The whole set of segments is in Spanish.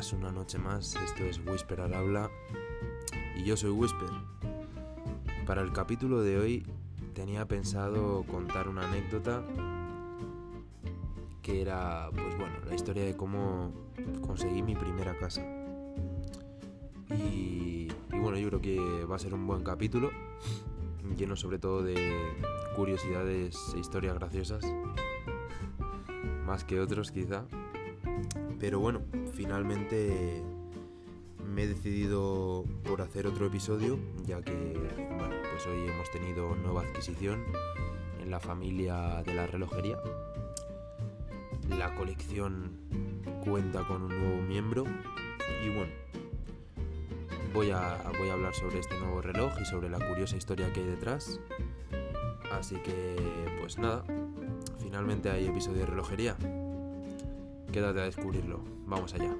una noche más. Esto es Whisper al habla y yo soy Whisper. Para el capítulo de hoy tenía pensado contar una anécdota que era, pues bueno, la historia de cómo conseguí mi primera casa. Y bueno, yo creo que va a ser un buen capítulo, lleno sobre todo de curiosidades e historias graciosas, más que otros quizá. Pero bueno, finalmente me he decidido por hacer otro episodio, ya que pues hoy hemos tenido nueva adquisición en la familia de la relojería. La colección cuenta con un nuevo miembro y bueno, voy a, voy a hablar sobre este nuevo reloj y sobre la curiosa historia que hay detrás. Así que, pues nada, finalmente hay episodio de relojería. Quédate a descubrirlo. Vamos allá.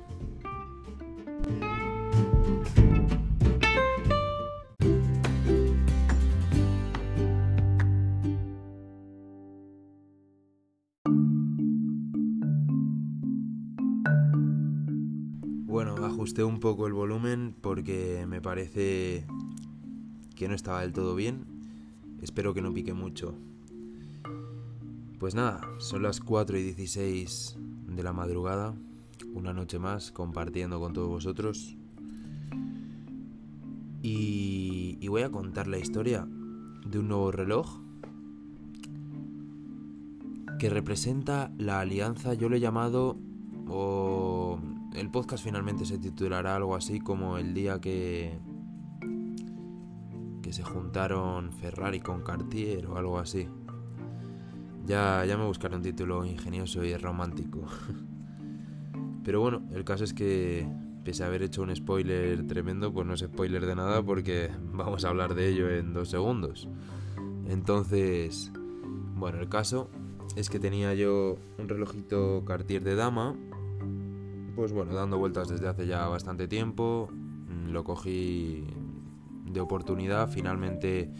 Bueno, ajusté un poco el volumen porque me parece que no estaba del todo bien. Espero que no pique mucho. Pues nada, son las 4 y 16 de la madrugada, una noche más compartiendo con todos vosotros. Y, voy a contar la historia de un nuevo reloj que representa la alianza, yo lo he llamado, o el podcast finalmente se titulará algo así como el día que que se juntaron Ferrari con Cartier o algo así. Ya, ya me buscaré un título ingenioso y romántico. Pero bueno, el caso es que, pese a haber hecho un spoiler tremendo, pues no es spoiler de nada porque vamos a hablar de ello en dos segundos. Entonces, bueno, el caso es que tenía yo un relojito Cartier de dama, pues bueno, dando vueltas desde hace ya bastante tiempo, lo cogí de oportunidad, finalmente,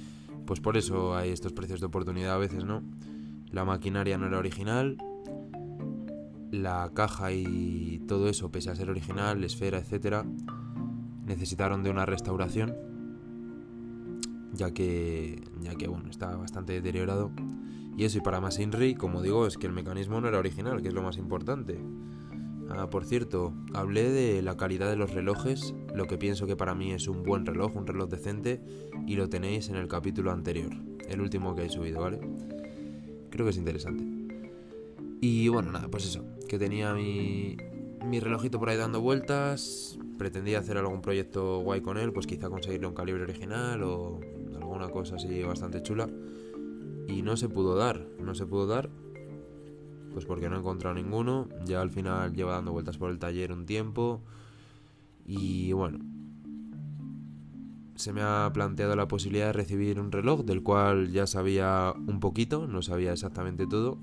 pues por eso hay estos precios de oportunidad a veces, ¿no? La maquinaria no era original, la caja y todo eso, pese a ser original, esfera, etcétera, necesitaron de una restauración, ya que, ya que bueno, estaba bastante deteriorado. Y eso, y para más Inri, como digo, es que el mecanismo no era original, que es lo más importante. Ah, por cierto, hablé de la calidad de los relojes, lo que pienso que para mí es un buen reloj, un reloj decente, y lo tenéis en el capítulo anterior, el último que he subido, ¿vale? Creo que es interesante. Y bueno, nada, pues eso, que tenía mi, mi relojito por ahí dando vueltas, pretendía hacer algún proyecto guay con él, pues quizá conseguirle un calibre original o alguna cosa así bastante chula. Y no se pudo dar, no se pudo dar, pues porque no he encontrado ninguno. Ya al final lleva dando vueltas por el taller un tiempo. Y bueno, se me ha planteado la posibilidad de recibir un reloj del cual ya sabía un poquito, no sabía exactamente todo.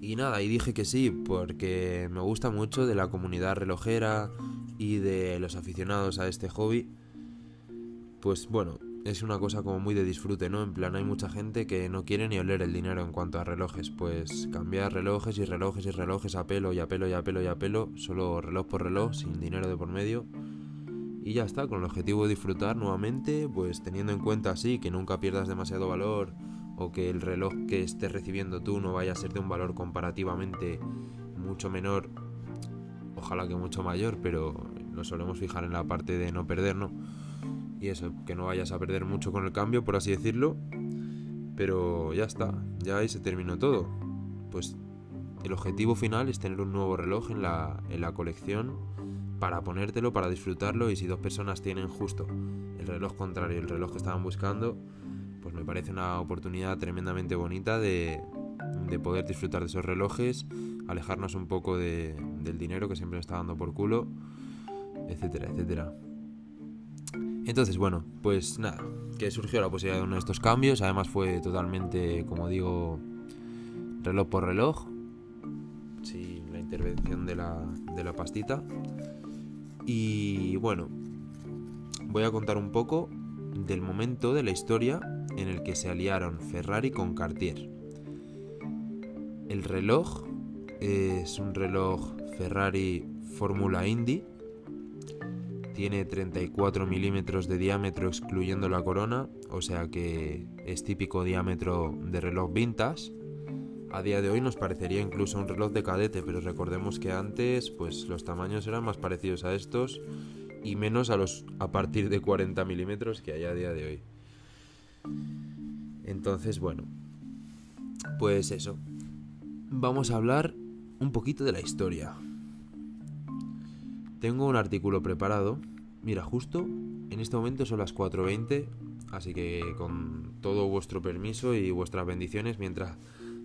Y nada, y dije que sí, porque me gusta mucho de la comunidad relojera y de los aficionados a este hobby. Pues bueno, es una cosa como muy de disfrute, ¿no? En plan, hay mucha gente que no quiere ni oler el dinero en cuanto a relojes. Pues cambiar relojes y relojes y relojes a pelo y a pelo y a pelo y a pelo, solo reloj por reloj, sin dinero de por medio. Y ya está, con el objetivo de disfrutar nuevamente, pues teniendo en cuenta así que nunca pierdas demasiado valor o que el reloj que estés recibiendo tú no vaya a ser de un valor comparativamente mucho menor, ojalá que mucho mayor, pero nos solemos fijar en la parte de no perder, ¿no? Y eso, que no vayas a perder mucho con el cambio, por así decirlo. Pero ya está, ya ahí se terminó todo. Pues el objetivo final es tener un nuevo reloj en la, en la colección para ponértelo, para disfrutarlo y si dos personas tienen justo el reloj contrario el reloj que estaban buscando, pues me parece una oportunidad tremendamente bonita de, de poder disfrutar de esos relojes, alejarnos un poco de, del dinero que siempre nos está dando por culo, etcétera, etcétera. Entonces, bueno, pues nada, que surgió la posibilidad de uno de estos cambios. Además fue totalmente, como digo, reloj por reloj, sin la intervención de la pastita. Y bueno, voy a contar un poco del momento de la historia en el que se aliaron Ferrari con Cartier. El reloj es un reloj Ferrari Fórmula Indy. Tiene 34 milímetros de diámetro excluyendo la corona, o sea que es típico diámetro de reloj vintage. A día de hoy nos parecería incluso un reloj de cadete, pero recordemos que antes pues los tamaños eran más parecidos a estos y menos a los a partir de 40 milímetros que hay a día de hoy. Entonces, bueno, pues eso. Vamos a hablar un poquito de la historia. Tengo un artículo preparado. Mira, justo en este momento son las 4.20, así que con todo vuestro permiso y vuestras bendiciones, mientras,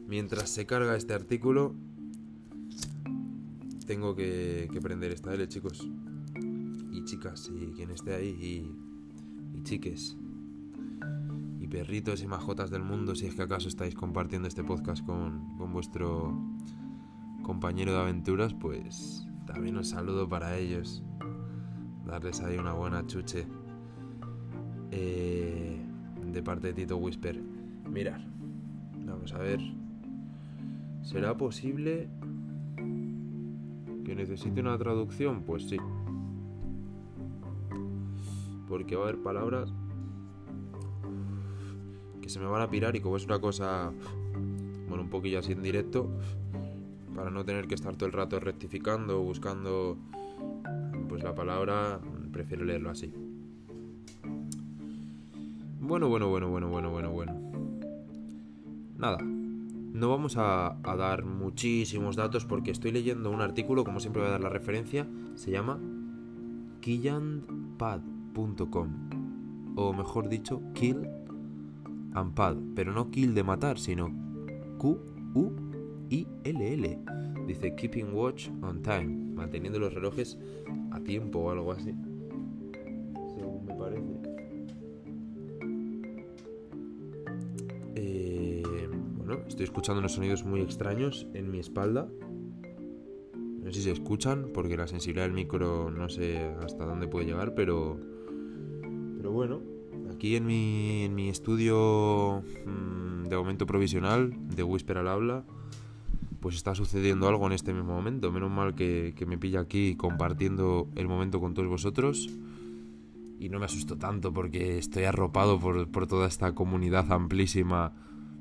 mientras se carga este artículo, tengo que, prender esta L, chicos. Y chicas, y quien esté ahí, y, chiques y perritos y majotas del mundo, si es que acaso estáis compartiendo este podcast con, con vuestro compañero de aventuras, pues también un saludo para ellos. Darles ahí una buena chuche. Eh, de parte de Tito Whisper. Mirar. Vamos a ver. ¿Será posible que necesite una traducción? Pues sí. Porque va a haber palabras que se me van a pirar y como es una cosa, bueno, un poquillo así en directo, para no tener que estar todo el rato rectificando buscando pues la palabra, prefiero leerlo así. Bueno, bueno, bueno, bueno, bueno, bueno, bueno. Nada, no vamos a, dar muchísimos datos porque estoy leyendo un artículo, como siempre voy a dar la referencia, se llama killandpad.com o mejor dicho, kill Ampad, pero no kill de matar, sino Q-U-I-L-L. Dice Keeping Watch on Time, manteniendo los relojes a tiempo o algo así. Estoy escuchando unos sonidos muy extraños en mi espalda. No sé si se escuchan, porque la sensibilidad del micro no sé hasta dónde puede llegar, pero. Pero bueno, aquí en mi, en mi estudio mmm, de momento provisional de Whisper al habla, pues está sucediendo algo en este mismo momento. Menos mal que, que, me pilla aquí compartiendo el momento con todos vosotros. Y no me asusto tanto porque estoy arropado por, por toda esta comunidad amplísima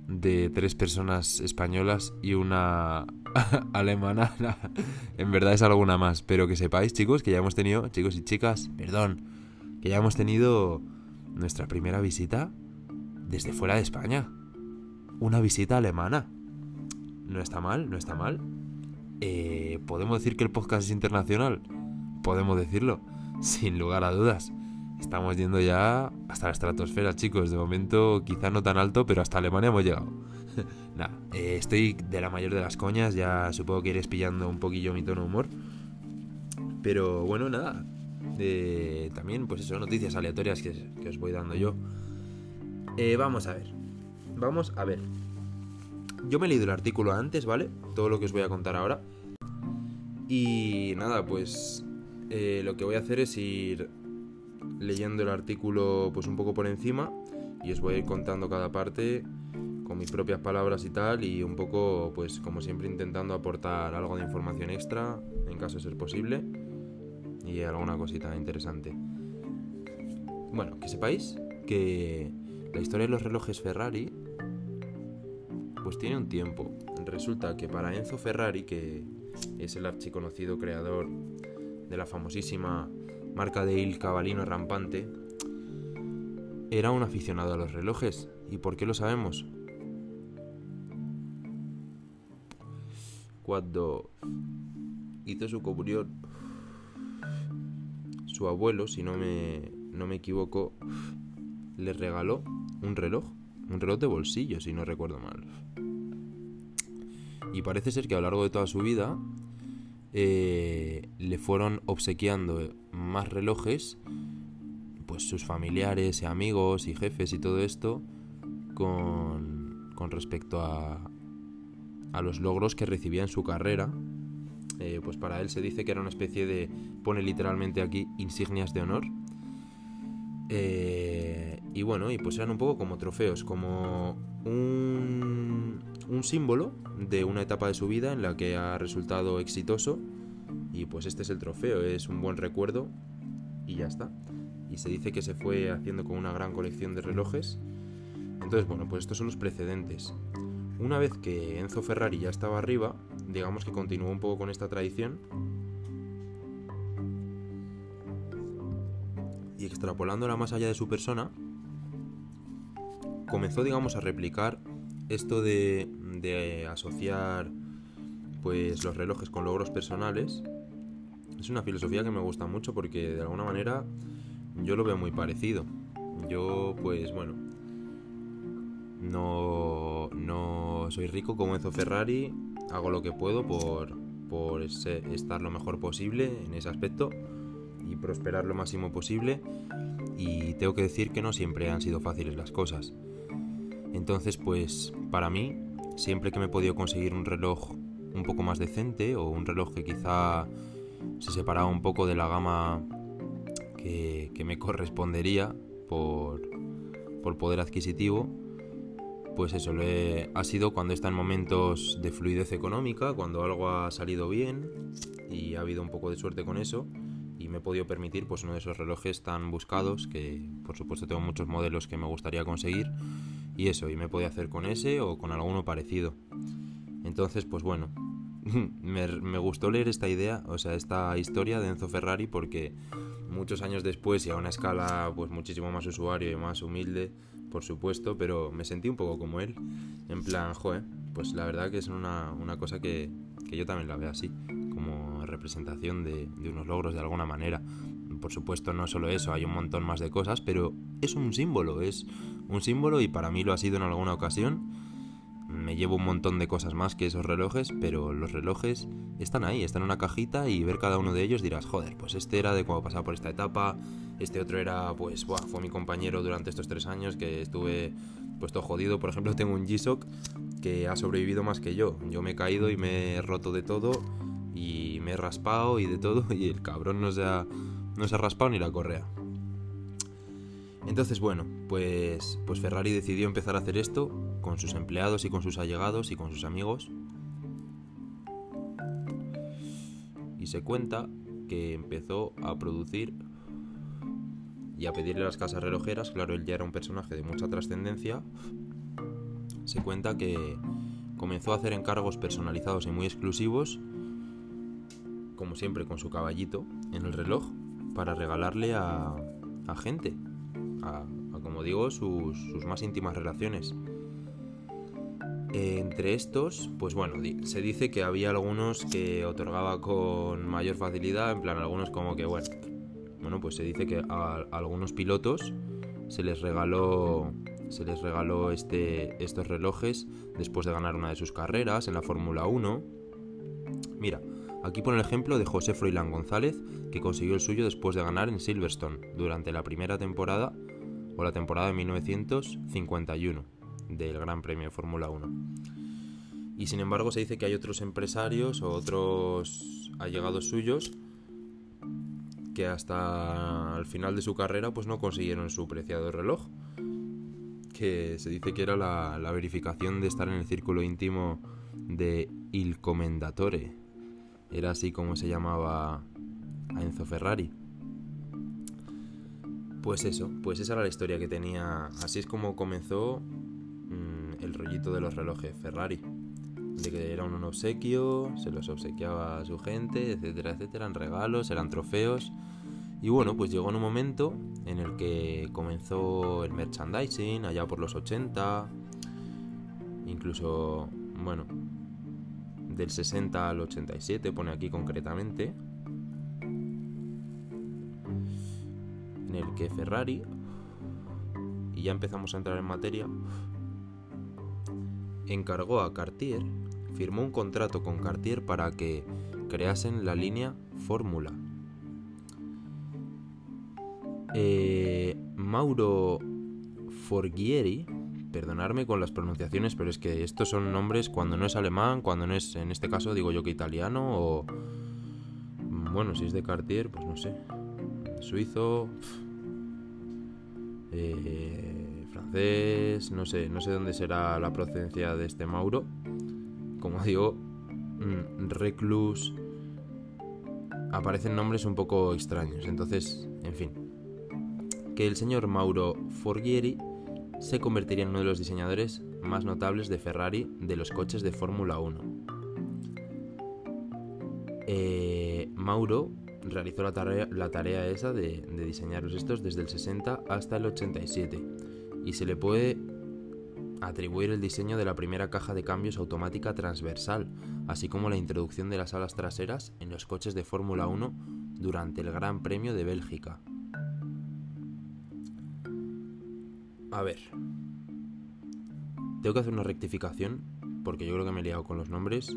de tres personas españolas y una alemana. en verdad es alguna más. Pero que sepáis, chicos, que ya hemos tenido, chicos y chicas, perdón, que ya hemos tenido nuestra primera visita desde fuera de España. Una visita alemana. No está mal, no está mal. Eh, ¿Podemos decir que el podcast es internacional? Podemos decirlo, sin lugar a dudas. Estamos yendo ya hasta la estratosfera, chicos. De momento quizá no tan alto, pero hasta Alemania hemos llegado. Nada, eh, estoy de la mayor de las coñas, ya supongo que iréis pillando un poquillo mi tono de humor. Pero bueno, nada, también, pues eso, noticias aleatorias que, que os voy dando yo. Eh, vamos a ver. Vamos a ver. Yo me he leído el artículo antes, ¿vale? Todo lo que os voy a contar ahora. Y nada, pues eh, lo que voy a hacer es ir leyendo el artículo pues un poco por encima y os voy a ir contando cada parte con mis propias palabras y tal y un poco pues como siempre intentando aportar algo de información extra en caso de ser posible y alguna cosita interesante. Bueno, que sepáis que la historia de los relojes Ferrari pues tiene un tiempo. Resulta que para Enzo Ferrari, que es el archiconocido creador de la famosísima marca de Il Cavallino Rampante, era un aficionado a los relojes. ¿Y por qué lo sabemos? Cuando hizo su comunión su abuelo, si no me, no me equivoco, le regaló un reloj, un reloj de bolsillo, si no recuerdo mal. Y parece ser que a lo largo de toda su vida eh, le fueron obsequiando más relojes, pues sus familiares y amigos y jefes y todo esto, con, con respecto a, a los logros que recibía en su carrera eh, pues para él se dice que era una especie de, pone literalmente aquí, insignias de honor. Eh, y bueno, y pues eran un poco como trofeos, como un, un símbolo de una etapa de su vida en la que ha resultado exitoso y pues este es el trofeo, es un buen recuerdo y ya está. Y se dice que se fue haciendo con una gran colección de relojes. Entonces, bueno, pues estos son los precedentes. Una vez que Enzo Ferrari ya estaba arriba, digamos que continuó un poco con esta tradición. Y extrapolándola más allá de su persona, comenzó, digamos, a replicar esto de, asociar pues los relojes con logros personales es una filosofía que me gusta mucho porque de alguna manera yo lo veo muy parecido. Yo, pues bueno, no, no soy rico como Enzo Ferrari, hago lo que puedo por, por estar lo mejor posible en ese aspecto y prosperar lo máximo posible. Y tengo que decir que no siempre han sido fáciles las cosas. Entonces, pues para mí, siempre que me he podido conseguir un reloj un poco más decente o un reloj que quizá se separaba un poco de la gama que, me correspondería por, poder adquisitivo, pues eso ha sido cuando está en momentos de fluidez económica, cuando algo ha salido bien y ha habido un poco de suerte con eso y me he podido permitir pues uno de esos relojes tan buscados que por supuesto tengo muchos modelos que me gustaría conseguir y eso y me podido hacer con ese o con alguno parecido. Entonces pues bueno me, gustó leer esta idea, o sea, esta historia de Enzo Ferrari porque muchos años después y a una escala pues muchísimo más usuario y más humilde, por supuesto, pero me sentí un poco como él, en plan, joder, pues la verdad que es una, cosa que, yo también la veo así, como representación de, unos logros de alguna manera. Por supuesto, no solo eso, hay un montón más de cosas, pero es un símbolo, es un símbolo y para mí lo ha sido en alguna ocasión me llevo un montón de cosas más que esos relojes, pero los relojes están ahí, están en una cajita y ver cada uno de ellos dirás, joder, pues este era de cuando pasaba por esta etapa, este otro era, pues, fue mi compañero durante estos tres años que estuve puesto jodido. Por ejemplo, tengo un G-Shock que ha sobrevivido más que yo. Yo me he caído y me he roto de todo me he raspado y de todo y el cabrón no se ha, no ha raspado ni la correa. Entonces, bueno, pues, pues Ferrari decidió empezar a hacer esto con sus empleados y con sus allegados y con sus amigos. Y se cuenta que empezó a producir y a pedirle a las casas relojeras, claro, él ya era un personaje de mucha trascendencia, se cuenta que comenzó a hacer encargos personalizados y muy exclusivos, como siempre con su caballito en el reloj, para regalarle a, a gente, a, como digo, sus, más íntimas relaciones. Entre estos, pues bueno, se dice que había algunos que otorgaba con mayor facilidad, en plan algunos como que, bueno, bueno, pues se dice que a, algunos pilotos se les regaló se les regaló este, estos relojes después de ganar una de sus carreras en la Fórmula 1. Mira, aquí pone el ejemplo de José Froilán González, que consiguió el suyo después de ganar en Silverstone durante la primera temporada o la temporada de 1951 del Gran Premio de Fórmula 1. Y sin embargo se dice que hay otros empresarios o otros allegados suyos que hasta el final de su carrera pues no consiguieron su preciado reloj. Que se dice que era la, la verificación de estar en el círculo íntimo de Il Commendatore. Era así como se llamaba a Enzo Ferrari. Pues eso, pues esa era la historia que tenía. Así es como comenzó mm, el rollito de los relojes Ferrari. De que era un obsequio, se los obsequiaba a su gente, etcétera, etcétera, eran regalos, eran trofeos. Y bueno, pues llegó en un momento en el que comenzó el merchandising, allá por los 80, incluso, bueno, del 60 al 87, pone aquí concretamente. en el que Ferrari, y ya empezamos a entrar en materia, encargó a Cartier, firmó un contrato con Cartier para que creasen la línea Fórmula. Eh, Mauro Forghieri, perdonarme con las pronunciaciones, pero es que estos son nombres cuando no es alemán, cuando no es, en este caso digo yo que italiano, o bueno, si es de Cartier, pues no sé, suizo, eh, francés, no sé, no sé dónde será la procedencia de este Mauro. Como digo, mm, Reclus aparecen nombres un poco extraños. Entonces, en fin. Que el señor Mauro Forghieri se convertiría en uno de los diseñadores más notables de Ferrari de los coches de Fórmula 1. Eh, Mauro realizó la tarea, esa de, de estos desde el 60 hasta el 87 y se le puede atribuir el diseño de la primera caja de cambios automática transversal, así como la introducción de las alas traseras en los coches de Fórmula 1 durante el Gran Premio de Bélgica. A ver. Tengo que hacer una rectificación, porque yo creo que me he liado con los nombres.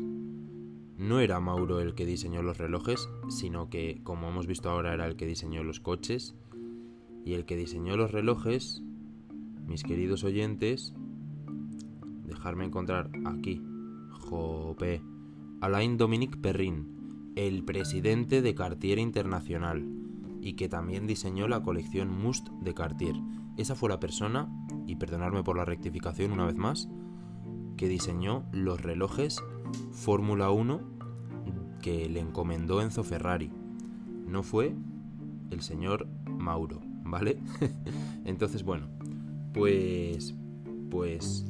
No era Mauro el que diseñó los relojes, sino que, como hemos visto ahora, era el que diseñó los coches. Y el que diseñó los relojes, mis queridos oyentes, dejarme encontrar aquí, jope, Alain Dominique Perrin, el presidente de Cartier Internacional, y que también diseñó la colección Must de Cartier. Esa fue la persona, y perdonadme por la rectificación una vez más, que diseñó los relojes Fórmula 1 que le encomendó Enzo Ferrari. No fue el señor Mauro, ¿vale? Entonces, bueno, pues pues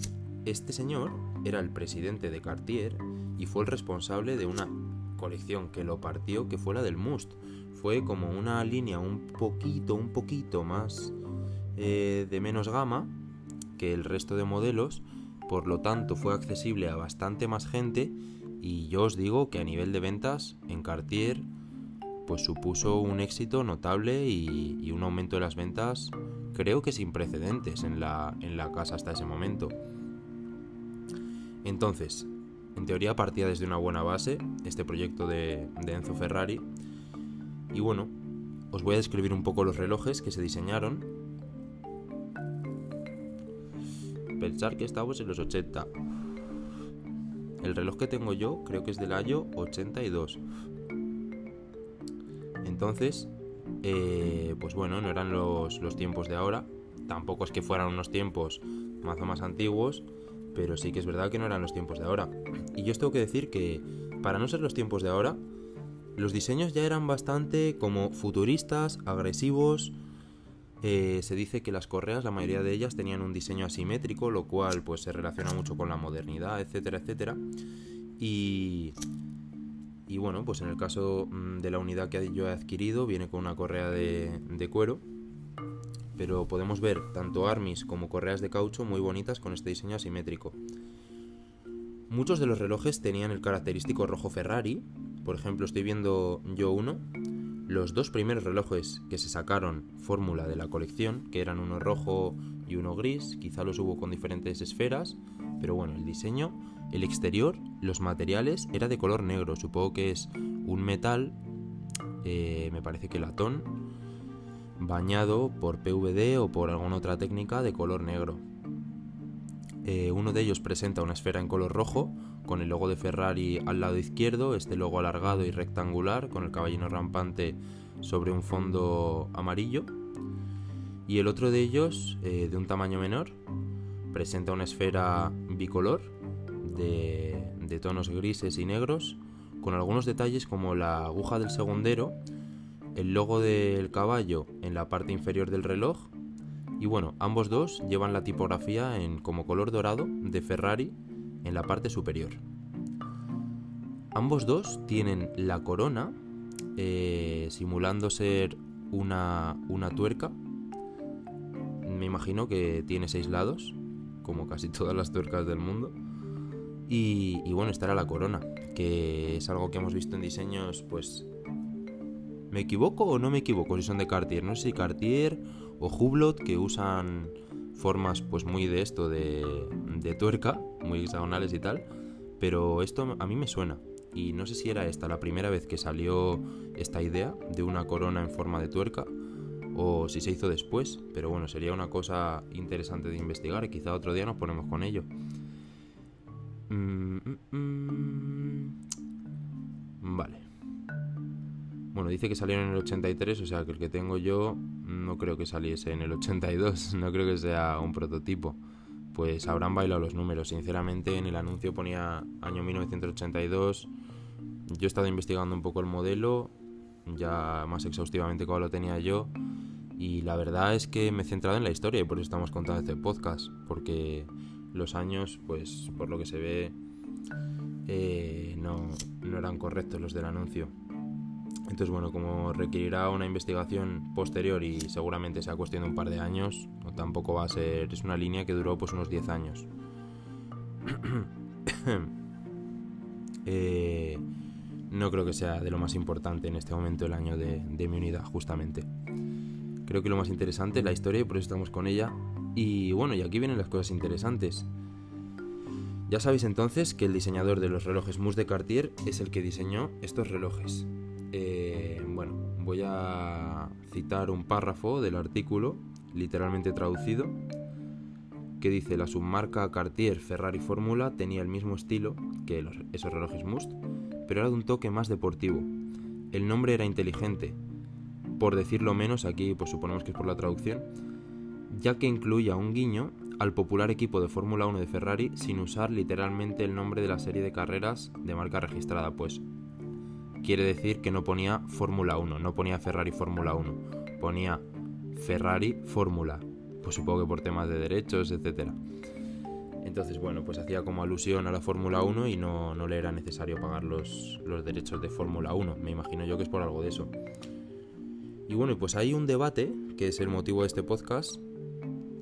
este señor era el presidente de Cartier y fue el responsable de una colección que lo partió, que fue la del Must. Fue como una línea un poquito, un poquito más eh, de menos gama que el resto de modelos, por lo tanto fue accesible a bastante más gente y yo os digo que a nivel de ventas en Cartier pues supuso un éxito notable y, un aumento de las ventas creo que sin precedentes en la, en la casa hasta ese momento. Entonces, en teoría partía desde una buena base este proyecto de Enzo Ferrari y bueno, os voy a describir un poco los relojes que se diseñaron Pensar que estamos en los 80. El reloj que tengo yo creo que es del año 82. Entonces, eh, pues bueno, no eran los, los, tiempos de ahora. Tampoco es que fueran unos tiempos más o más antiguos, pero sí que es verdad que no eran los tiempos de ahora. Y yo os tengo que decir que, para no ser los tiempos de ahora, los diseños ya eran bastante como futuristas, agresivos, eh, se dice que las correas, la mayoría de ellas tenían un diseño asimétrico, lo cual pues se relaciona mucho con la modernidad, etcétera, etcétera. Y, y bueno, pues en el caso mm, de la unidad que yo he adquirido, viene con una correa de, de cuero, pero podemos ver tanto armis como correas de caucho muy bonitas con este diseño asimétrico. Muchos de los relojes tenían el característico rojo Ferrari, por ejemplo estoy viendo yo uno, los dos primeros relojes que se sacaron fórmula de la colección, que eran uno rojo y uno gris, quizá los hubo con diferentes esferas, pero bueno, el diseño, el exterior, los materiales era de color negro, supongo que es un metal, eh, me parece que latón, bañado por PVD o por alguna otra técnica de color negro. Eh, uno de ellos presenta una esfera en color rojo, con el logo de Ferrari al lado izquierdo, este logo alargado y rectangular, con el caballino rampante sobre un fondo amarillo. Y el otro de ellos, eh, de un tamaño menor, presenta una esfera bicolor de, de tonos grises y negros, con algunos detalles como la aguja del segundero, el logo del caballo en la parte inferior del reloj y bueno, ambos dos llevan la tipografía en como color dorado de Ferrari en la parte superior. Ambos dos tienen la corona eh, simulando ser una, una tuerca. Me imagino que tiene seis lados, como casi todas las tuercas del mundo. Y, bueno, esta era la corona, que es algo que hemos visto en diseños, pues... ¿Me equivoco o no me equivoco si son de Cartier? No sé si Cartier o Hublot, que usan formas pues muy de esto, de, de tuerca, muy hexagonales y tal, pero esto a mí me suena. Y no sé si era esta la primera vez que salió esta idea de una corona en forma de tuerca o si se hizo después, pero bueno, sería una cosa interesante de investigar y quizá otro día nos ponemos con ello. Mm, mm, mm. Vale. Bueno, dice que salieron en el 83, o sea que el que tengo yo no creo que saliese en el 82, no creo que sea un prototipo. Pues habrán bailado los números, sinceramente en el anuncio ponía año 1982. Yo he estado investigando un poco el modelo ya más exhaustivamente como lo tenía yo. Y la verdad es que me he centrado en la historia y por eso estamos contando este podcast. Porque los años, pues por lo que se ve, eh, no, no eran correctos los del anuncio. Entonces, bueno, como requerirá una investigación posterior y seguramente sea cuestión de un par de años, tampoco va a ser. Es una línea que duró pues unos 10 años. Eh, no creo que sea de lo más importante en este momento el año de, de, mi unidad, justamente. Creo que lo más interesante es la historia y por eso estamos con ella. Y bueno, y aquí vienen las cosas interesantes. Ya sabéis entonces que el diseñador de los relojes Mus de Cartier es el que diseñó estos relojes. Eh, bueno, voy a citar un párrafo del artículo, literalmente traducido, que dice la submarca Cartier Ferrari Fórmula tenía el mismo estilo que esos relojes Must, pero era de un toque más deportivo. El nombre era inteligente, por decirlo menos, aquí pues suponemos que es por la traducción, ya que incluía un guiño al popular equipo de Fórmula 1 de Ferrari sin usar literalmente el nombre de la serie de carreras de marca registrada, pues quiere decir que no ponía Fórmula 1, no ponía Ferrari Fórmula 1, ponía Ferrari Fórmula, pues supongo que por temas de derechos, etc. Entonces, bueno, pues hacía como alusión a la Fórmula 1 y no, no, le era necesario pagar los, los derechos de Fórmula 1, me imagino yo que es por algo de eso. Y bueno, pues hay un debate, que es el motivo de este podcast,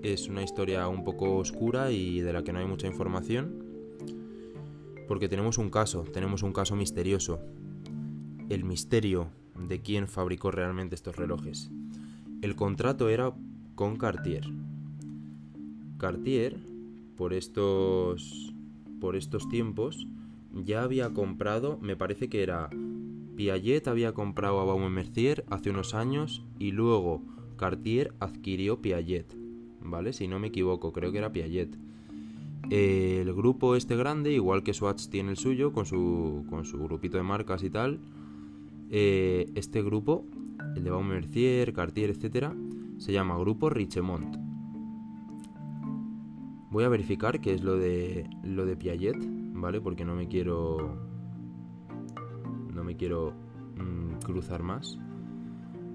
es una historia un poco oscura y de la que no hay mucha información, porque tenemos un caso, tenemos un caso misterioso, el misterio de quién fabricó realmente estos relojes. El contrato era con Cartier. Cartier, por estos, por estos tiempos, ya había comprado, me parece que era Piaget había comprado a Baume Mercier hace unos años y luego Cartier adquirió Piaget, ¿vale? Si no me equivoco, creo que era Piaget. El grupo este grande, igual que Swatch tiene el suyo, con su, con su grupito de marcas y tal, eh, este grupo, el de Baume Mercier, Cartier, etc., se llama Grupo Richemont. Voy a verificar qué es lo de lo de Piaget, ¿vale? Porque no me quiero no me quiero mm, cruzar más.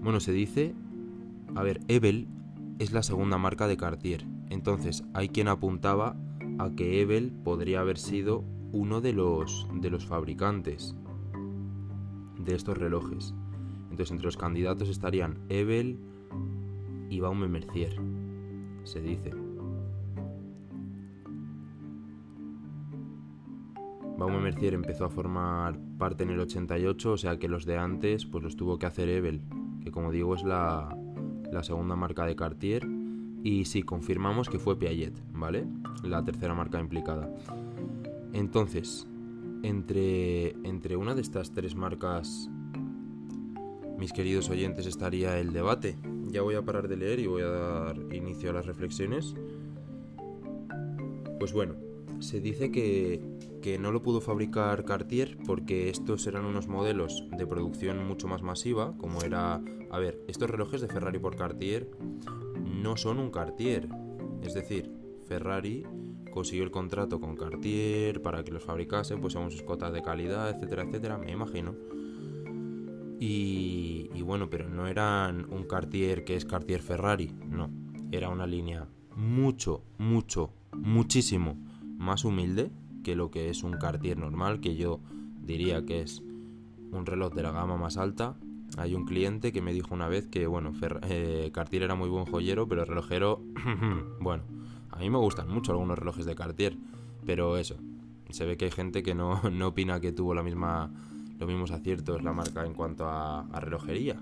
Bueno, se dice, a ver, Ebel es la segunda marca de Cartier. Entonces, hay quien apuntaba a que Ebel podría haber sido uno de los de los fabricantes de estos relojes. Entonces entre los candidatos estarían Ebel y Baume Mercier, se dice. Baume Mercier empezó a formar parte en el 88, o sea que los de antes pues los tuvo que hacer Ebel, que como digo es la, la segunda marca de Cartier. Y sí, confirmamos que fue Piaget, ¿vale? La tercera marca implicada. Entonces, entre, entre una de estas tres marcas, mis queridos oyentes, estaría el debate. Ya voy a parar de leer y voy a dar inicio a las reflexiones. Pues bueno, se dice que, que no lo pudo fabricar Cartier porque estos eran unos modelos de producción mucho más masiva, como era... A ver, estos relojes de Ferrari por Cartier no son un Cartier. Es decir, Ferrari consiguió el contrato con Cartier para que los fabricase, pues según sus cotas de calidad, etcétera, etcétera, me imagino. Y, y, bueno, pero no eran un Cartier que es Cartier Ferrari, no. Era una línea mucho, mucho, muchísimo más humilde que lo que es un Cartier normal, que yo diría que es un reloj de la gama más alta. Hay un cliente que me dijo una vez que, bueno, eh, Cartier era muy buen joyero, pero el relojero, bueno, a mí me gustan mucho algunos relojes de Cartier, pero eso, se ve que hay gente que no, opina que tuvo la misma, los mismos aciertos la marca en cuanto a, relojería,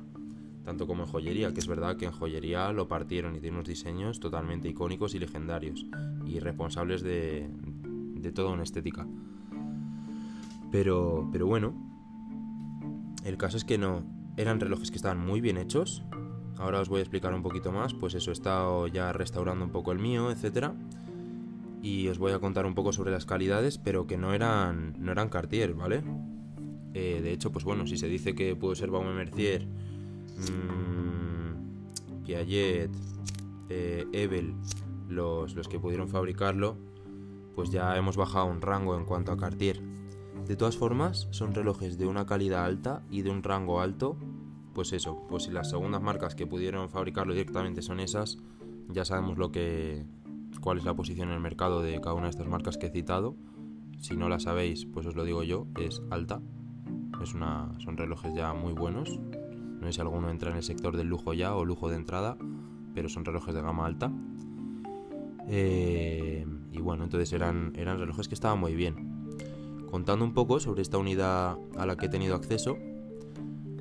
tanto como en joyería, que es verdad que en joyería lo partieron y tiene unos diseños totalmente icónicos y legendarios y responsables de, de toda una estética. Pero, pero bueno, el caso es que no, eran relojes que estaban muy bien hechos, Ahora os voy a explicar un poquito más, pues eso, he estado ya restaurando un poco el mío, etcétera. Y os voy a contar un poco sobre las calidades, pero que no eran, no eran Cartier, ¿vale? Eh, de hecho, pues bueno, si se dice que puede ser Baume Mercier, mmm, Piaget, eh, Ebel, los, los que pudieron fabricarlo, pues ya hemos bajado un rango en cuanto a Cartier. De todas formas, son relojes de una calidad alta y de un rango alto pues eso, pues si las segundas marcas que pudieron fabricarlo directamente son esas, ya sabemos lo que cuál es la posición en el mercado de cada una de estas marcas que he citado. Si no la sabéis, pues os lo digo yo, es alta. Es una, son relojes ya muy buenos. No sé si alguno entra en el sector del lujo ya o lujo de entrada, pero son relojes de gama alta. Eh, y bueno, entonces eran, eran relojes que estaban muy bien. Contando un poco sobre esta unidad a la que he tenido acceso,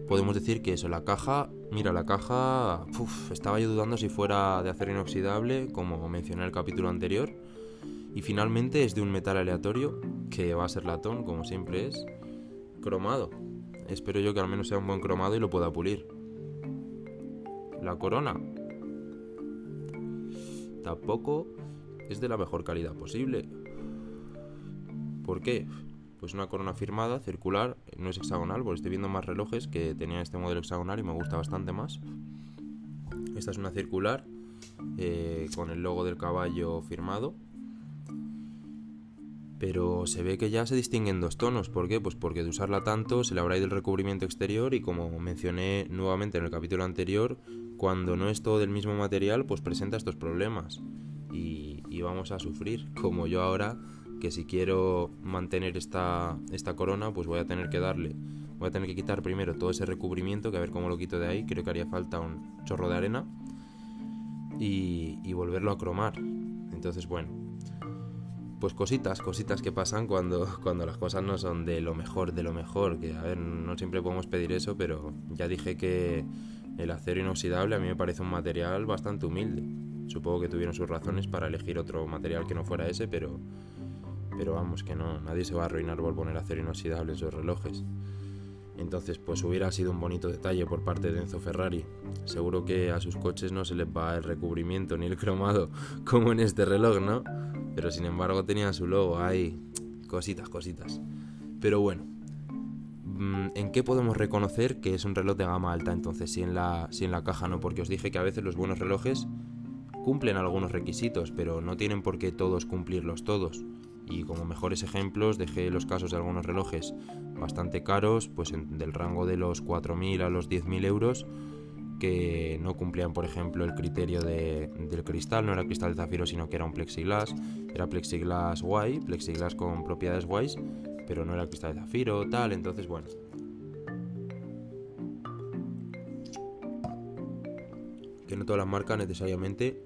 podemos decir que eso, la caja, mira, la caja, estaba yo dudando si fuera de acero inoxidable, como mencioné en el capítulo anterior, y finalmente es de un metal aleatorio, que va a ser latón, como siempre es, cromado. Espero yo que al menos sea un buen cromado y lo pueda pulir. La corona. Tampoco es de la mejor calidad posible. ¿Por qué? Pues una corona firmada, circular, no es hexagonal, porque estoy viendo más relojes que tenían este modelo hexagonal y me gusta bastante más. Esta es una circular eh, con el logo del caballo firmado. Pero se ve que ya se distinguen dos tonos. ¿Por qué? Pues porque de usarla tanto se le habrá ido el recubrimiento exterior y como mencioné nuevamente en el capítulo anterior, cuando no es todo del mismo material, pues presenta estos problemas. Y, y vamos a sufrir, como yo ahora que si quiero mantener esta, esta corona, pues voy a tener que darle, voy a tener que quitar primero todo ese recubrimiento, que a ver cómo lo quito de ahí, creo que haría falta un chorro de arena, y, y volverlo a cromar. Entonces, bueno, pues cositas, cositas que pasan cuando, cuando las cosas no son de lo mejor, de lo mejor, que a ver, no siempre podemos pedir eso, pero ya dije que el acero inoxidable a mí me parece un material bastante humilde. Supongo que tuvieron sus razones para elegir otro material que no fuera ese, pero pero vamos, que no, nadie se va a arruinar por poner acero inoxidable en sus relojes. Entonces, pues hubiera sido un bonito detalle por parte de Enzo Ferrari. Seguro que a sus coches no se les va el recubrimiento ni el cromado como en este reloj, ¿no? Pero sin embargo tenía su logo ahí. Cositas, cositas. Pero bueno, mm, ¿en qué podemos reconocer que es un reloj de gama alta entonces? Si en la, si en la caja no, porque os dije que a veces los buenos relojes cumplen algunos requisitos, pero no tienen por qué todos cumplirlos todos y como mejores ejemplos dejé los casos de algunos relojes bastante caros, pues del rango de los 4.000 a los 10.000 euros, que no cumplían, por ejemplo, el criterio del cristal, no era cristal de zafiro, sino que era un plexiglas, era plexiglas guay, plexiglas con propiedades guays, pero no era cristal de zafiro, tal, entonces bueno. Que no todas las marcas necesariamente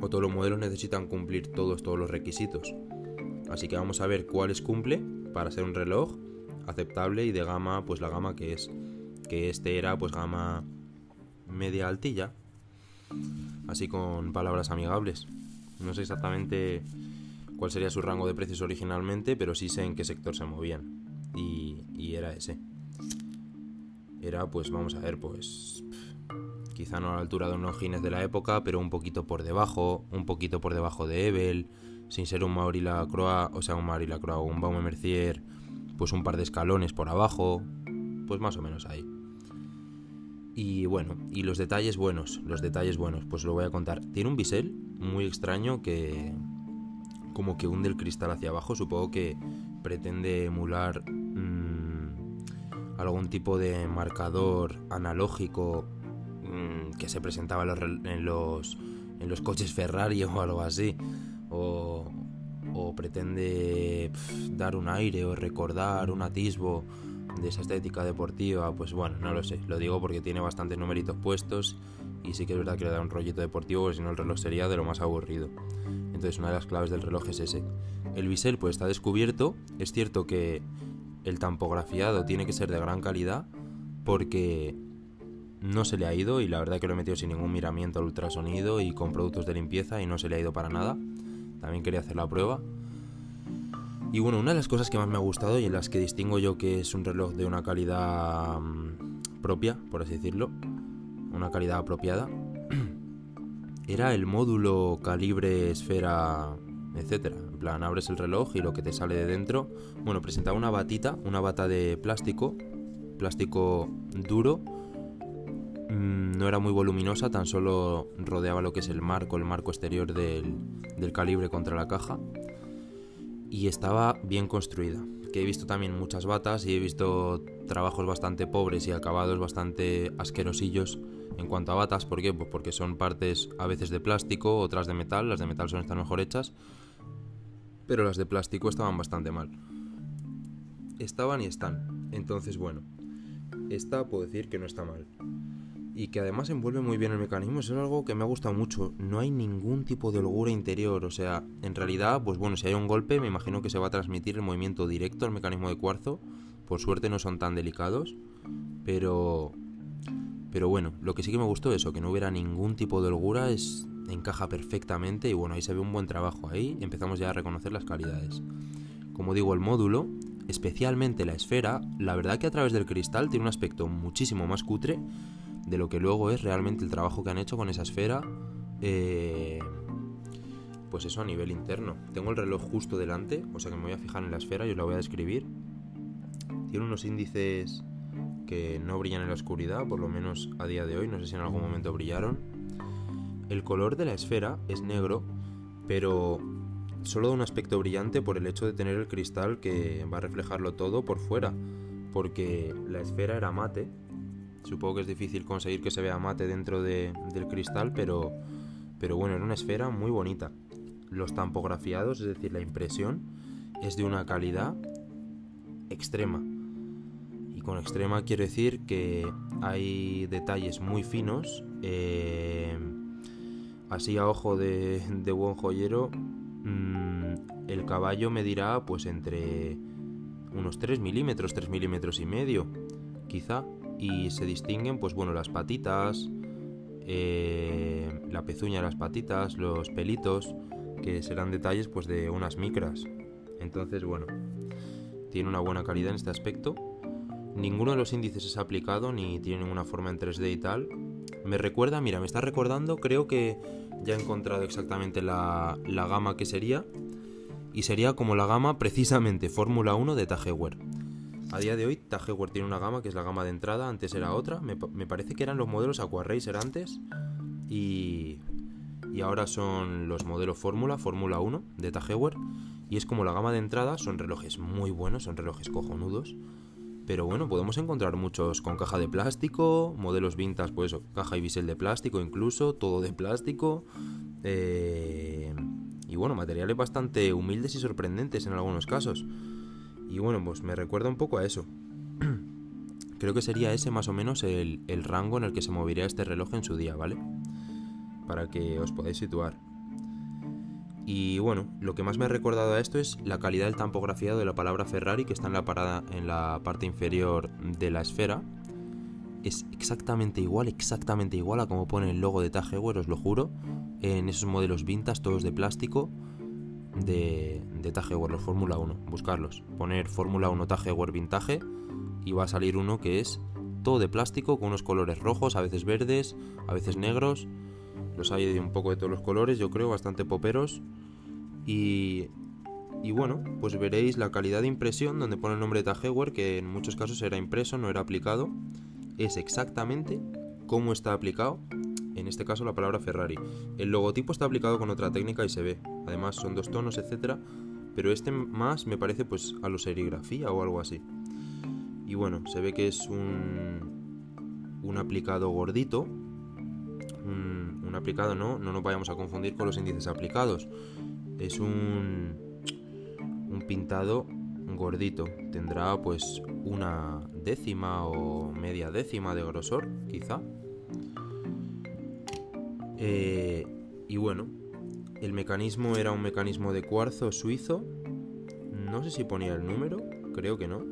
o todos los modelos necesitan cumplir todos, todos los requisitos. Así que vamos a ver cuáles cumple para ser un reloj aceptable y de gama, pues la gama que es. Que este era pues gama media altilla. Así con palabras amigables. No sé exactamente cuál sería su rango de precios originalmente, pero sí sé en qué sector se movían. Y, era ese. Era pues, vamos a ver, pues quizá no a la altura de unos gines de la época, pero un poquito por debajo, un poquito por debajo de Ebel, sin ser un Maori Lacroix, o sea, un Maori Lacroix un Baume Mercier, pues un par de escalones por abajo, pues más o menos ahí. Y bueno, y los detalles buenos, los detalles buenos, pues lo voy a contar. Tiene un bisel muy extraño que como que hunde el cristal hacia abajo, supongo que pretende emular mm, algún tipo de marcador analógico mm, que se presentaba en los, en los coches Ferrari o algo así o, pretende dar un aire o recordar un atisbo de esa estética deportiva, pues bueno, no lo sé. Lo digo porque tiene bastantes numeritos puestos y sí que es verdad que le da un rollito deportivo, porque si no el reloj sería de lo más aburrido. Entonces una de las claves del reloj es ese. El bisel pues está descubierto. Es cierto que el tampografiado tiene que ser de gran calidad porque no se le ha ido y la verdad que lo he metido sin ningún miramiento al ultrasonido y con productos de limpieza y no se le ha ido para nada. También quería hacer la prueba. Y bueno, una de las cosas que más me ha gustado y en las que distingo yo que es un reloj de una calidad mm, propia, por así decirlo, una calidad apropiada, era el módulo calibre, esfera, etcétera. En plan, abres el reloj y lo que te sale de dentro, bueno, presentaba una batita, una bata de plástico, plástico duro, no era muy voluminosa, tan solo rodeaba lo que es el marco, el marco exterior del, calibre contra la caja y estaba bien construida. que he visto también muchas batas y he visto trabajos bastante pobres y acabados bastante asquerosillos en cuanto a batas. ¿Por qué? Pues porque son partes a veces de plástico, otras de metal. Las de metal son están mejor hechas, pero las de plástico estaban bastante mal. Estaban y están. Entonces, bueno, esta puedo decir que no está mal y que además envuelve muy bien el mecanismo. Eso es algo que me ha gustado mucho. No hay ningún tipo de holgura interior. O sea, en realidad, pues bueno, si hay un golpe, me imagino que se va a transmitir el movimiento directo al mecanismo de cuarzo. Por suerte no son tan delicados. Pero. Pero bueno, lo que sí que me gustó es eso, que no hubiera ningún tipo de holgura, es, encaja perfectamente y bueno, ahí se ve un buen trabajo. Ahí empezamos ya a reconocer las calidades. Como digo, el módulo, especialmente la esfera, la verdad que a través del cristal tiene un aspecto muchísimo más cutre de lo que luego es realmente el trabajo que han hecho con esa esfera. Eh, pues eso a nivel interno. Tengo el reloj justo delante, o sea que me voy a fijar en la esfera y os la voy a describir. Tiene unos índices que no brillan en la oscuridad, por lo menos a día de hoy, no sé si en algún momento brillaron. El color de la esfera es negro, pero solo da un aspecto brillante por el hecho de tener el cristal que va a reflejarlo todo por fuera, porque la esfera era mate Supongo que es difícil conseguir que se vea mate dentro del cristal, pero, pero bueno, era una esfera muy bonita. Los tampografiados, es decir, la impresión, es de una calidad extrema. Y con extrema quiero decir que hay detalles muy finos. Eh, así a ojo de, buen joyero, mm, el caballo medirá pues entre unos 3 milímetros, 3 milímetros y medio, quizá y se distinguen pues bueno las patitas, eh, la pezuña de las patitas, los pelitos, que serán detalles pues de unas micras. Entonces bueno, tiene una buena calidad en este aspecto. Ninguno de los índices es aplicado ni tiene ninguna forma en 3D y tal. Me recuerda, mira, me está recordando, creo que ya he encontrado exactamente la, la gama que sería. Y sería como la gama precisamente Fórmula 1 de Heuer. A día de hoy, Tag tiene una gama que es la gama de entrada, antes era otra. Me, parece que eran los modelos Aqua Racer antes. Y, y ahora son los modelos Fórmula, Fórmula 1 de Tag Y es como la gama de entrada, son relojes muy buenos, son relojes cojonudos. Pero bueno, podemos encontrar muchos con caja de plástico, modelos vintage, pues caja y bisel de plástico incluso, todo de plástico. Eh, y bueno, materiales bastante humildes y sorprendentes en algunos casos. Y bueno, pues me recuerda un poco a eso. Creo que sería ese más o menos el, rango en el que se movería este reloj en su día, ¿vale? Para que os podáis situar. Y bueno, lo que más me ha recordado a esto es la calidad del tampografiado de la palabra Ferrari que está en la, parada, en la parte inferior de la esfera. Es exactamente igual, exactamente igual a como pone el logo de Tag os lo juro. En esos modelos vintas, todos de plástico de, de Heuer, los Fórmula 1. Buscarlos. Poner Fórmula 1 Heuer Vintage y va a salir uno que es todo de plástico con unos colores rojos, a veces verdes, a veces negros. Los hay de un poco de todos los colores, yo creo, bastante poperos. Y, y bueno, pues veréis la calidad de impresión donde pone el nombre de Heuer, que en muchos casos era impreso, no era aplicado. Es exactamente cómo está aplicado en este caso la palabra Ferrari. El logotipo está aplicado con otra técnica y se ve. Además son dos tonos, etcétera, pero este más me parece pues a lo serigrafía o algo así. Y bueno, se ve que es un, un aplicado gordito. Un, un aplicado no, no nos vayamos a confundir con los índices aplicados. Es un, un pintado gordito. Tendrá pues una décima o media décima de grosor, quizá. Eh, y bueno, el mecanismo era un mecanismo de cuarzo suizo. No sé si ponía el número, creo que no.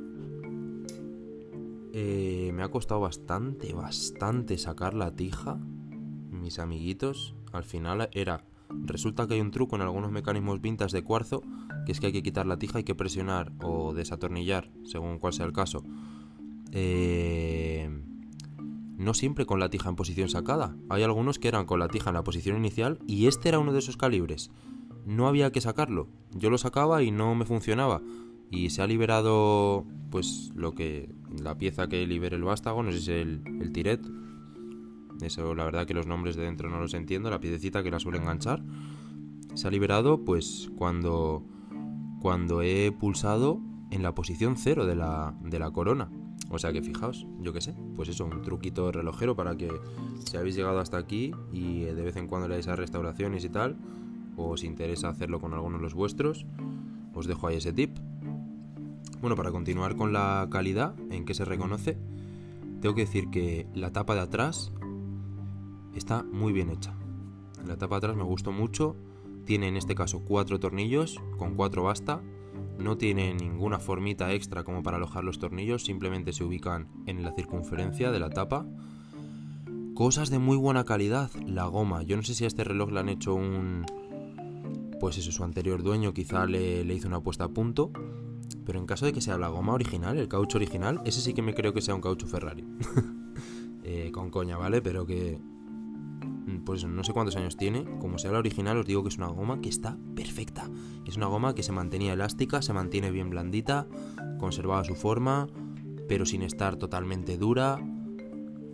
Eh, me ha costado bastante, bastante sacar la tija. Mis amiguitos, al final era... Resulta que hay un truco en algunos mecanismos vintas de cuarzo, que es que hay que quitar la tija, hay que presionar o desatornillar, según cuál sea el caso. Eh no siempre con la tija en posición sacada. Hay algunos que eran con la tija en la posición inicial y este era uno de esos calibres. No había que sacarlo. Yo lo sacaba y no me funcionaba. Y se ha liberado, pues, lo que. la pieza que libere el vástago, no sé si es el, el tiret. Eso, la verdad, que los nombres de dentro no los entiendo. La piececita que la suele enganchar. Se ha liberado, pues, cuando. cuando he pulsado en la posición cero de la, de la corona. O sea que fijaos, yo qué sé, pues eso, un truquito relojero para que si habéis llegado hasta aquí y de vez en cuando le a restauraciones y tal, o os interesa hacerlo con alguno de los vuestros, os dejo ahí ese tip. Bueno, para continuar con la calidad en que se reconoce, tengo que decir que la tapa de atrás está muy bien hecha. La tapa de atrás me gustó mucho. Tiene en este caso cuatro tornillos, con cuatro basta. No tiene ninguna formita extra como para alojar los tornillos, simplemente se ubican en la circunferencia de la tapa. Cosas de muy buena calidad, la goma. Yo no sé si a este reloj le han hecho un... Pues eso, su anterior dueño quizá le, le hizo una puesta a punto. Pero en caso de que sea la goma original, el caucho original, ese sí que me creo que sea un caucho Ferrari. Eh, con coña, ¿vale? Pero que pues no sé cuántos años tiene, como sea la original os digo que es una goma que está perfecta. Es una goma que se mantenía elástica, se mantiene bien blandita, conservaba su forma, pero sin estar totalmente dura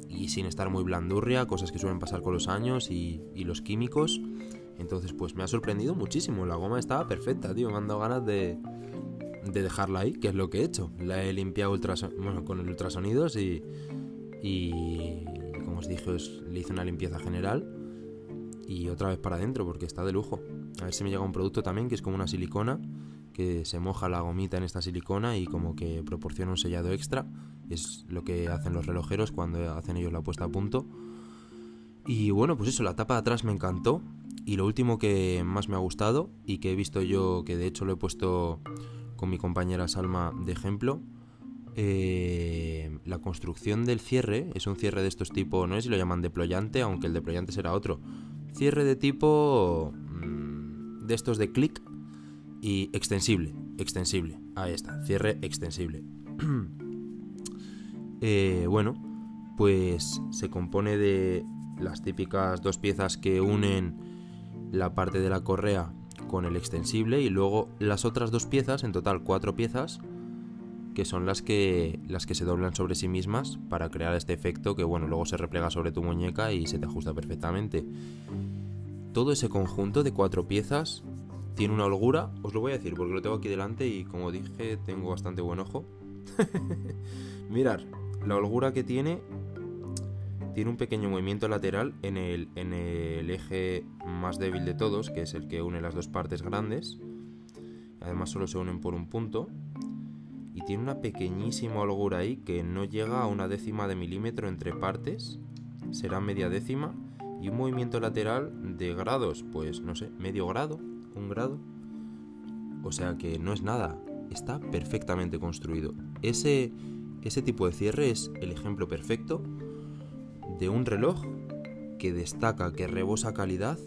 y sin estar muy blandurria, cosas que suelen pasar con los años y, los químicos. Entonces pues me ha sorprendido muchísimo, la goma estaba perfecta, tío, me han dado ganas de, de dejarla ahí, que es lo que he hecho. La he limpiado bueno, con ultrasonidos y, y os dije, le hice una limpieza general y otra vez para adentro porque está de lujo. A ver si me llega un producto también que es como una silicona, que se moja la gomita en esta silicona y como que proporciona un sellado extra. Es lo que hacen los relojeros cuando hacen ellos la puesta a punto. Y bueno, pues eso, la tapa de atrás me encantó. Y lo último que más me ha gustado y que he visto yo, que de hecho lo he puesto con mi compañera Salma de ejemplo, eh, la construcción del cierre es un cierre de estos tipos, no sé si lo llaman deployante, aunque el deployante será otro. Cierre de tipo mm, de estos de clic y extensible, extensible. Ahí está, cierre extensible. Eh, bueno, pues se compone de las típicas dos piezas que unen la parte de la correa con el extensible y luego las otras dos piezas, en total cuatro piezas, que son las que, las que se doblan sobre sí mismas para crear este efecto que bueno, luego se replega sobre tu muñeca y se te ajusta perfectamente. Todo ese conjunto de cuatro piezas tiene una holgura, os lo voy a decir porque lo tengo aquí delante y como dije tengo bastante buen ojo. Mirar, la holgura que tiene tiene un pequeño movimiento lateral en el, en el eje más débil de todos, que es el que une las dos partes grandes. Además solo se unen por un punto y tiene una pequeñísima holgura ahí que no llega a una décima de milímetro entre partes, será media décima, y un movimiento lateral de grados, pues no sé, medio grado, un grado. O sea que no es nada, está perfectamente construido. Ese, ese tipo de cierre es el ejemplo perfecto de un reloj que destaca, que rebosa calidad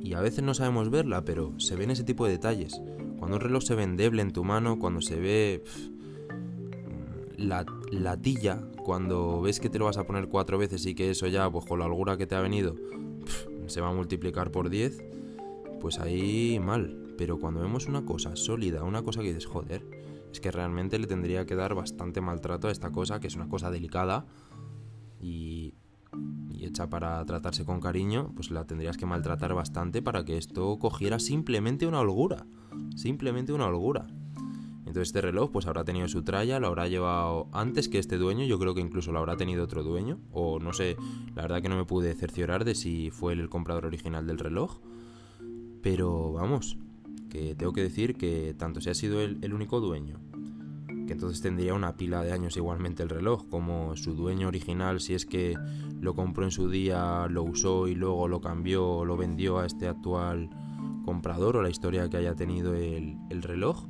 y a veces no sabemos verla, pero se ven ese tipo de detalles. Cuando un reloj se ve endeble en tu mano, cuando se ve la, la, tilla, cuando ves que te lo vas a poner cuatro veces y que eso ya, pues con la holgura que te ha venido, se va a multiplicar por 10, pues ahí mal. Pero cuando vemos una cosa sólida, una cosa que dices, joder, es que realmente le tendría que dar bastante maltrato a esta cosa, que es una cosa delicada y y hecha para tratarse con cariño, pues la tendrías que maltratar bastante para que esto cogiera simplemente una holgura. Simplemente una holgura. Entonces este reloj pues habrá tenido su tralla, lo habrá llevado antes que este dueño, yo creo que incluso lo habrá tenido otro dueño, o no sé, la verdad que no me pude cerciorar de si fue el comprador original del reloj, pero vamos, que tengo que decir que tanto si ha sido el, el único dueño que entonces tendría una pila de años igualmente el reloj, como su dueño original, si es que lo compró en su día, lo usó y luego lo cambió o lo vendió a este actual comprador o la historia que haya tenido el, el reloj.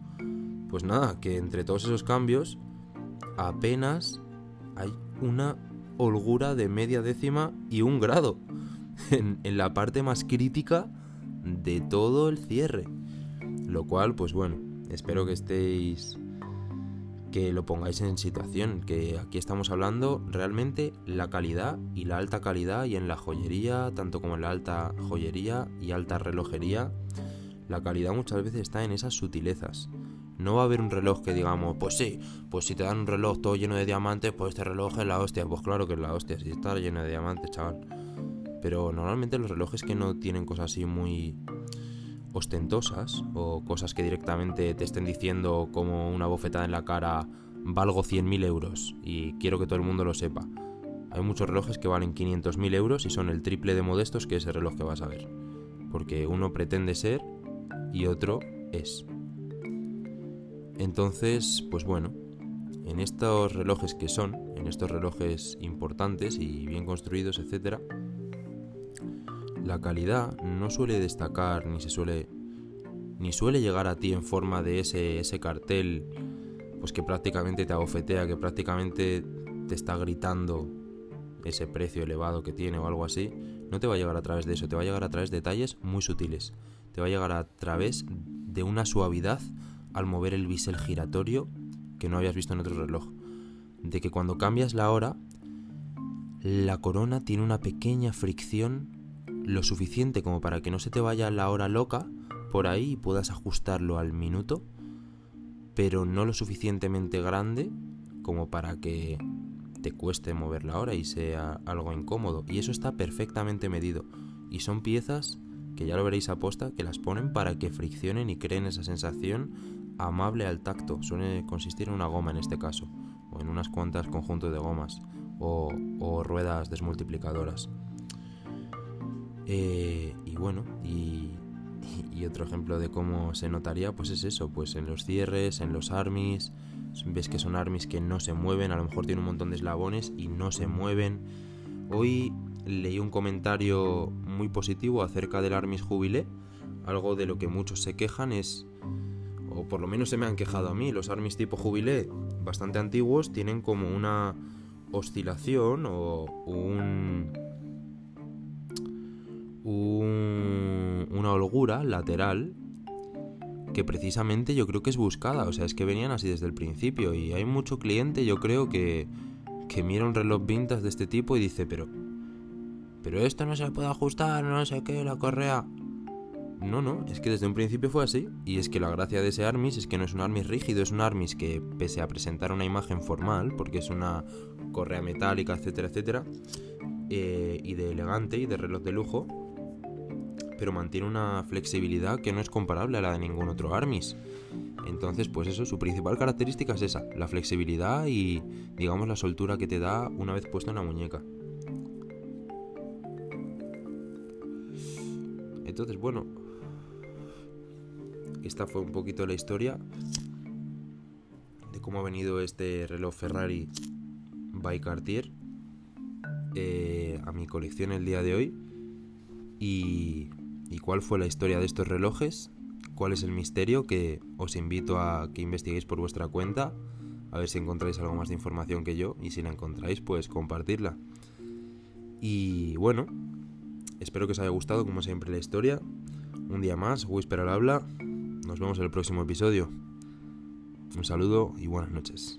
Pues nada, que entre todos esos cambios apenas hay una holgura de media décima y un grado en, en la parte más crítica de todo el cierre. Lo cual, pues bueno, espero que estéis que lo pongáis en situación, que aquí estamos hablando realmente la calidad y la alta calidad y en la joyería, tanto como en la alta joyería y alta relojería, la calidad muchas veces está en esas sutilezas. No va a haber un reloj que digamos, pues sí, pues si te dan un reloj todo lleno de diamantes, pues este reloj es la hostia. Pues claro que es la hostia, si está lleno de diamantes, chaval. Pero normalmente los relojes que no tienen cosas así muy ostentosas o cosas que directamente te estén diciendo como una bofetada en la cara valgo 100.000 euros y quiero que todo el mundo lo sepa. Hay muchos relojes que valen 500.000 euros y son el triple de modestos que ese reloj que vas a ver. Porque uno pretende ser y otro es. Entonces, pues bueno, en estos relojes que son, en estos relojes importantes y bien construidos, etc., la calidad no suele destacar ni se suele ni suele llegar a ti en forma de ese, ese cartel pues que prácticamente te abofetea, que prácticamente te está gritando ese precio elevado que tiene o algo así, no te va a llegar a través de eso, te va a llegar a través de detalles muy sutiles, te va a llegar a través de una suavidad al mover el bisel giratorio que no habías visto en otro reloj, de que cuando cambias la hora, la corona tiene una pequeña fricción lo suficiente como para que no se te vaya la hora loca por ahí y puedas ajustarlo al minuto, pero no lo suficientemente grande como para que te cueste mover la hora y sea algo incómodo. Y eso está perfectamente medido. Y son piezas que ya lo veréis a posta, que las ponen para que friccionen y creen esa sensación amable al tacto. Suele consistir en una goma en este caso, o en unas cuantas conjuntos de gomas, o, o ruedas desmultiplicadoras. Eh, y bueno, y, otro ejemplo de cómo se notaría, pues es eso, pues en los cierres, en los armis, ves que son armis que no se mueven, a lo mejor tiene un montón de eslabones y no se mueven. Hoy leí un comentario muy positivo acerca del armis jubilé, algo de lo que muchos se quejan es, o por lo menos se me han quejado a mí, los armis tipo jubilé, bastante antiguos, tienen como una oscilación o un una holgura lateral que precisamente yo creo que es buscada. O sea, es que venían así desde el principio. Y hay mucho cliente, yo creo, que, que mira un reloj vintage de este tipo y dice, pero. Pero esto no se puede ajustar, no sé qué, la correa. No, no, es que desde un principio fue así. Y es que la gracia de ese Armis es que no es un Armis rígido, es un Armis que, pese a presentar una imagen formal, porque es una correa metálica, etcétera, etcétera, eh, y de elegante y de reloj de lujo, pero mantiene una flexibilidad que no es comparable a la de ningún otro Armis. Entonces, pues eso, su principal característica es esa, la flexibilidad y, digamos, la soltura que te da una vez puesto en la muñeca. Entonces, bueno, esta fue un poquito la historia de cómo ha venido este reloj Ferrari by Cartier eh, a mi colección el día de hoy. Y y cuál fue la historia de estos relojes, cuál es el misterio que os invito a que investiguéis por vuestra cuenta, a ver si encontráis algo más de información que yo y si la encontráis pues compartirla. Y bueno, espero que os haya gustado como siempre la historia. Un día más, Whisper al habla. Nos vemos en el próximo episodio. Un saludo y buenas noches.